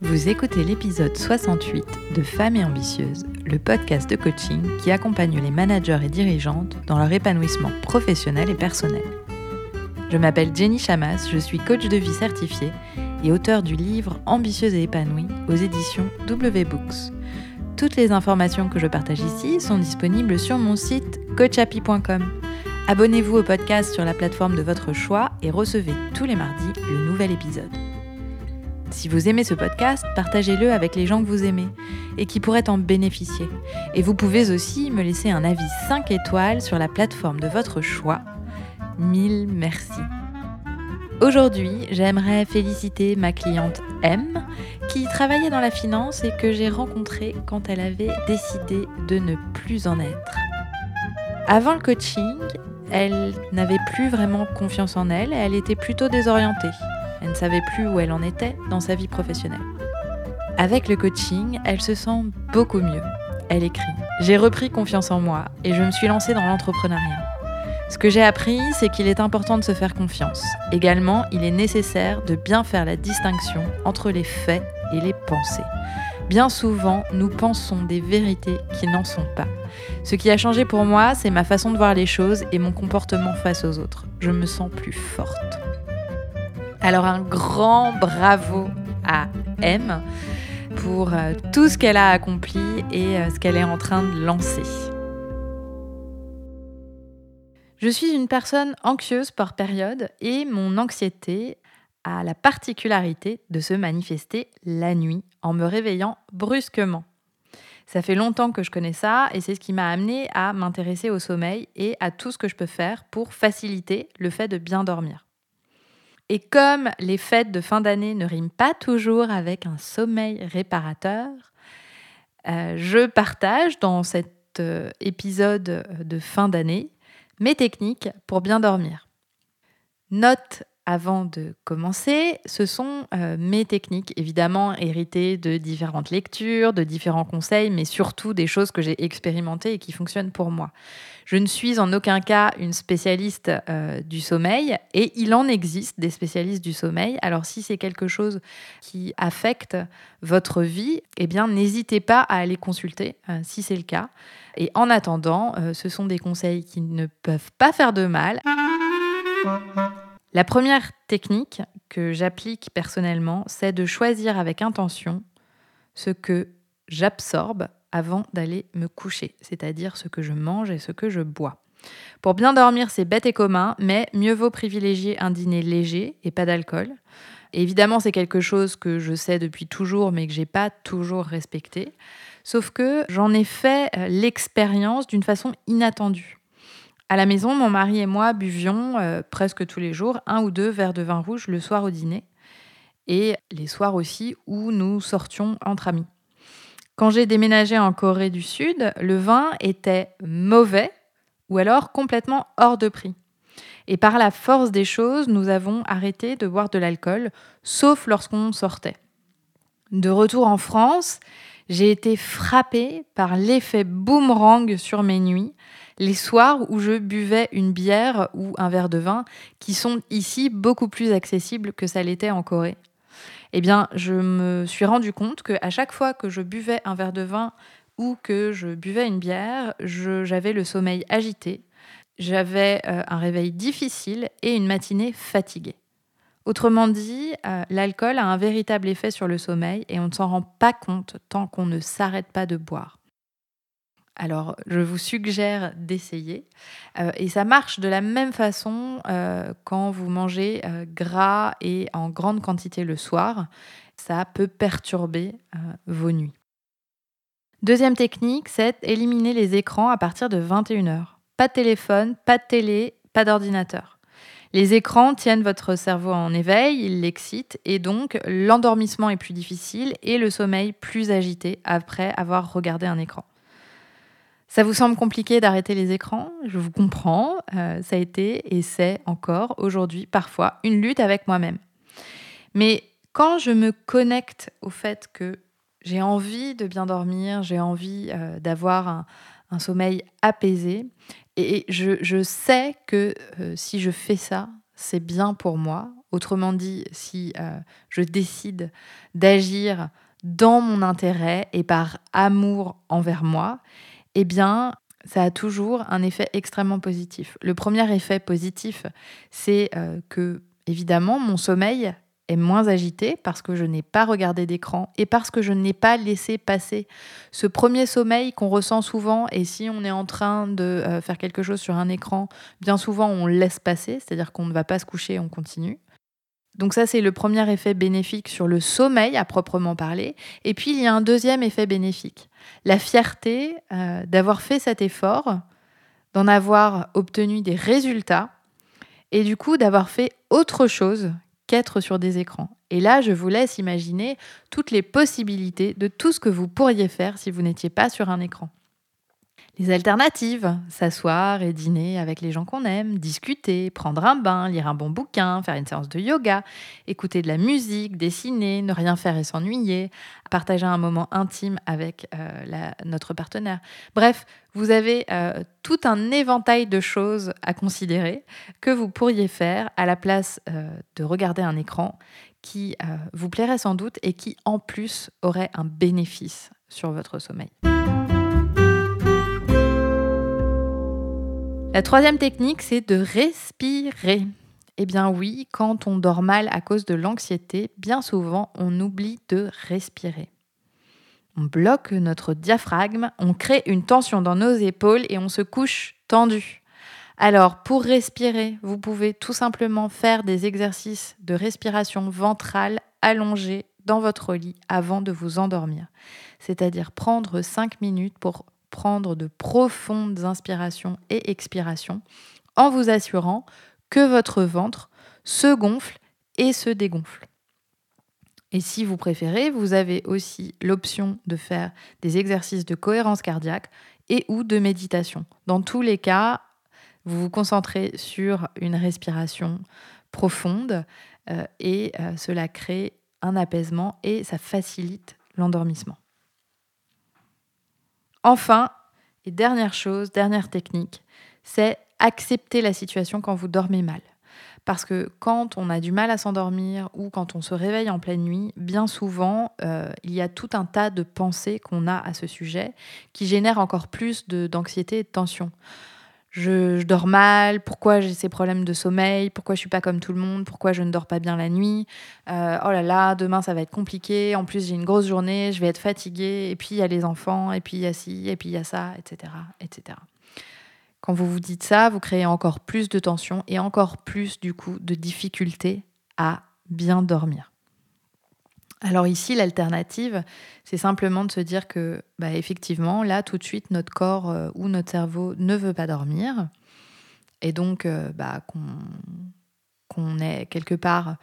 Vous écoutez l'épisode 68 de Femmes et Ambitieuses, le podcast de coaching qui accompagne les managers et dirigeantes dans leur épanouissement professionnel et personnel. Je m'appelle Jenny Chamas, je suis coach de vie certifiée et auteur du livre Ambitieuse et épanouie aux éditions W Books. Toutes les informations que je partage ici sont disponibles sur mon site coachapi.com. Abonnez-vous au podcast sur la plateforme de votre choix et recevez tous les mardis le nouvel épisode. Si vous aimez ce podcast, partagez-le avec les gens que vous aimez et qui pourraient en bénéficier. Et vous pouvez aussi me laisser un avis 5 étoiles sur la plateforme de votre choix. Mille merci. Aujourd'hui, j'aimerais féliciter ma cliente M, qui travaillait dans la finance et que j'ai rencontrée quand elle avait décidé de ne plus en être. Avant le coaching, elle n'avait plus vraiment confiance en elle et elle était plutôt désorientée. Elle ne savait plus où elle en était dans sa vie professionnelle. Avec le coaching, elle se sent beaucoup mieux. Elle écrit J'ai repris confiance en moi et je me suis lancée dans l'entrepreneuriat. Ce que j'ai appris, c'est qu'il est important de se faire confiance. Également, il est nécessaire de bien faire la distinction entre les faits et les pensées. Bien souvent, nous pensons des vérités qui n'en sont pas. Ce qui a changé pour moi, c'est ma façon de voir les choses et mon comportement face aux autres. Je me sens plus forte. Alors un grand bravo à M pour euh, tout ce qu'elle a accompli et euh, ce qu'elle est en train de lancer. Je suis une personne anxieuse par période et mon anxiété a la particularité de se manifester la nuit en me réveillant brusquement. Ça fait longtemps que je connais ça et c'est ce qui m'a amené à m'intéresser au sommeil et à tout ce que je peux faire pour faciliter le fait de bien dormir. Et comme les fêtes de fin d'année ne riment pas toujours avec un sommeil réparateur, euh, je partage dans cet euh, épisode de fin d'année mes techniques pour bien dormir. Note avant de commencer, ce sont euh, mes techniques, évidemment héritées de différentes lectures, de différents conseils, mais surtout des choses que j'ai expérimentées et qui fonctionnent pour moi. Je ne suis en aucun cas une spécialiste euh, du sommeil et il en existe des spécialistes du sommeil. Alors si c'est quelque chose qui affecte votre vie, eh bien n'hésitez pas à aller consulter euh, si c'est le cas. Et en attendant, ce sont des conseils qui ne peuvent pas faire de mal. La première technique que j'applique personnellement, c'est de choisir avec intention ce que j'absorbe avant d'aller me coucher, c'est-à-dire ce que je mange et ce que je bois. Pour bien dormir, c'est bête et commun, mais mieux vaut privilégier un dîner léger et pas d'alcool. Évidemment, c'est quelque chose que je sais depuis toujours, mais que j'ai pas toujours respecté. Sauf que j'en ai fait euh, l'expérience d'une façon inattendue. À la maison, mon mari et moi buvions euh, presque tous les jours un ou deux verres de vin rouge le soir au dîner et les soirs aussi où nous sortions entre amis. Quand j'ai déménagé en Corée du Sud, le vin était mauvais ou alors complètement hors de prix. Et par la force des choses, nous avons arrêté de boire de l'alcool, sauf lorsqu'on sortait. De retour en France, j'ai été frappée par l'effet boomerang sur mes nuits, les soirs où je buvais une bière ou un verre de vin, qui sont ici beaucoup plus accessibles que ça l'était en Corée. Eh bien, je me suis rendu compte qu'à chaque fois que je buvais un verre de vin ou que je buvais une bière, j'avais le sommeil agité, j'avais euh, un réveil difficile et une matinée fatiguée. Autrement dit, euh, l'alcool a un véritable effet sur le sommeil et on ne s'en rend pas compte tant qu'on ne s'arrête pas de boire. Alors, je vous suggère d'essayer. Euh, et ça marche de la même façon euh, quand vous mangez gras et en grande quantité le soir. Ça peut perturber vos nuits. Deuxième technique, c'est éliminer les écrans à partir de 21h. Pas de téléphone, pas de télé, pas d'ordinateur. Les écrans tiennent votre cerveau en éveil, ils l'excitent et donc l'endormissement est plus difficile et le sommeil plus agité après avoir regardé un écran. Ça vous semble compliqué d'arrêter les écrans? Je vous comprends. Euh, ça a été et c'est encore aujourd'hui parfois une lutte avec moi-même. Mais quand je me connecte au fait que j'ai envie de bien dormir, j'ai envie euh, d'avoir un, sommeil apaisé, et je, sais que euh, si je fais ça, c'est bien pour moi. Autrement dit, si euh, je décide d'agir dans mon intérêt et par amour envers moi, eh bien, ça a toujours un effet extrêmement positif. Le premier effet positif, c'est euh, que, évidemment, mon sommeil est moins agité parce que je n'ai pas regardé d'écran et parce que je n'ai pas laissé passer ce premier sommeil qu'on ressent souvent. Et si on est en train de euh, faire quelque chose sur un écran, bien souvent on laisse passer, c'est-à-dire qu'on ne va pas se coucher, on continue. Donc ça, c'est le premier effet bénéfique sur le sommeil à proprement parler. Et puis, il y a un deuxième effet bénéfique. La fierté euh, d'avoir fait cet effort, d'en avoir obtenu des résultats et du coup d'avoir fait autre chose qu'être sur des écrans. Et là, je vous laisse imaginer toutes les possibilités de tout ce que vous pourriez faire si vous n'étiez pas sur un écran. Les alternatives, s'asseoir et dîner avec les gens qu'on aime, discuter, prendre un bain, lire un bon bouquin, faire une séance de yoga, écouter de la musique, dessiner, ne rien faire et s'ennuyer, partager un moment intime avec euh, notre partenaire. Bref, vous avez euh, tout un éventail de choses à considérer que vous pourriez faire à la place euh, de regarder un écran qui vous plairait sans doute et qui en plus aurait un bénéfice sur votre sommeil. La troisième technique, c'est de respirer. Eh bien oui, quand on dort mal à cause de l'anxiété, bien souvent on oublie de respirer. On bloque notre diaphragme, on crée une tension dans nos épaules et on se couche tendu. Alors, pour respirer, vous pouvez tout simplement faire des exercices de respiration ventrale allongée dans votre lit avant de vous endormir. C'est-à-dire prendre 5 minutes pour prendre de profondes inspirations et expirations en vous assurant que votre ventre se gonfle et se dégonfle. Et si vous préférez, vous avez aussi l'option de faire des exercices de cohérence cardiaque et ou de méditation. Dans tous les cas, vous vous concentrez sur une respiration profonde euh, et euh, cela crée un apaisement et ça facilite l'endormissement. Enfin, et dernière chose, dernière technique, c'est accepter la situation quand vous dormez mal. Parce que quand on a du mal à s'endormir ou quand on se réveille en pleine nuit, bien souvent, euh, il y a tout un tas de pensées qu'on a à ce sujet qui génèrent encore plus d'anxiété et de tension je, dors mal, pourquoi j'ai ces problèmes de sommeil, pourquoi je suis pas comme tout le monde, pourquoi je ne dors pas bien la nuit, euh, oh là là, demain ça va être compliqué, en plus j'ai une grosse journée, je vais être fatiguée, et puis il y a les enfants, et puis il y a ci, et puis il y a ça, etc., etc. Quand vous vous dites ça, vous créez encore plus de tension et encore plus du coup de difficulté à bien dormir. Alors ici, l'alternative, c'est simplement de se dire que, bah, effectivement, là, tout de suite, notre corps euh, ou notre cerveau ne veut pas dormir. Et donc, euh, bah, qu'on est quelque part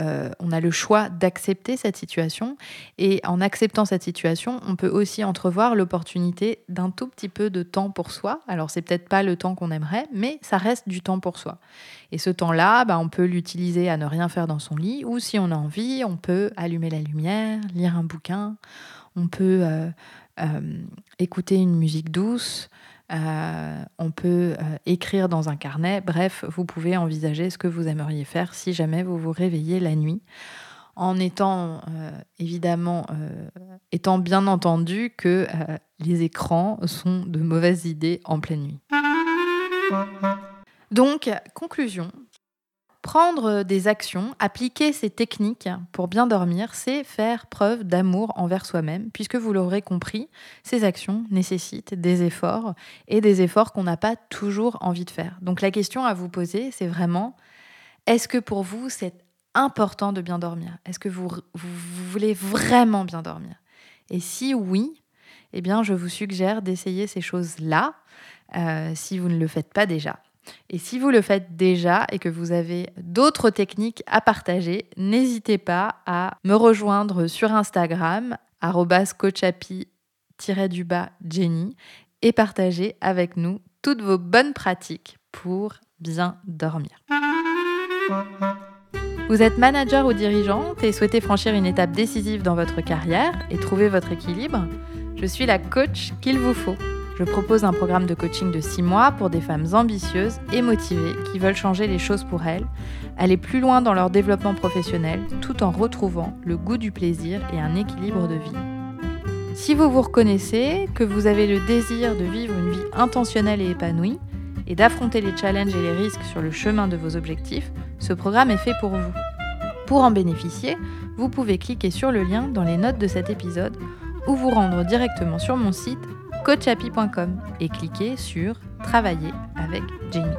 euh, on a le choix d'accepter cette situation. Et en acceptant cette situation, on peut aussi entrevoir l'opportunité d'un tout petit peu de temps pour soi. Alors, c'est peut-être pas le temps qu'on aimerait, mais ça reste du temps pour soi. Et ce temps-là, bah, on peut l'utiliser à ne rien faire dans son lit, ou si on a envie, on peut allumer la lumière, lire un bouquin, on peut euh, écouter une musique douce. Euh, on peut euh, écrire dans un carnet. Bref, vous pouvez envisager ce que vous aimeriez faire si jamais vous vous réveillez la nuit, en étant euh, évidemment, étant bien entendu que les écrans sont de mauvaises idées en pleine nuit. Donc, conclusion, Prendre des actions, appliquer ces techniques pour bien dormir, c'est faire preuve d'amour envers soi-même, puisque vous l'aurez compris, ces actions nécessitent des efforts et des efforts qu'on n'a pas toujours envie de faire. Donc la question à vous poser, c'est vraiment, est-ce que pour vous, c'est important de bien dormir? Est-ce que vous, voulez vraiment bien dormir? Et si oui, eh bien, je vous suggère d'essayer ces choses-là, euh, si vous ne le faites pas déjà. Et si vous le faites déjà et que vous avez d'autres techniques à partager, n'hésitez pas à me rejoindre sur Instagram, coachapi-du-bas Jenny, et partager avec nous toutes vos bonnes pratiques pour bien dormir. Vous êtes manager ou dirigeante et souhaitez franchir une étape décisive dans votre carrière et trouver votre équilibre Je suis la coach qu'il vous faut. Je propose un programme de coaching de 6 mois pour des femmes ambitieuses et motivées qui veulent changer les choses pour elles, aller plus loin dans leur développement professionnel tout en retrouvant le goût du plaisir et un équilibre de vie. Si vous vous reconnaissez, que vous avez le désir de vivre une vie intentionnelle et épanouie, et d'affronter les challenges et les risques sur le chemin de vos objectifs, ce programme est fait pour vous. Pour en bénéficier, vous pouvez cliquer sur le lien dans les notes de cet épisode ou vous rendre directement sur mon site coachapi.com et cliquer sur Travailler avec Jenny.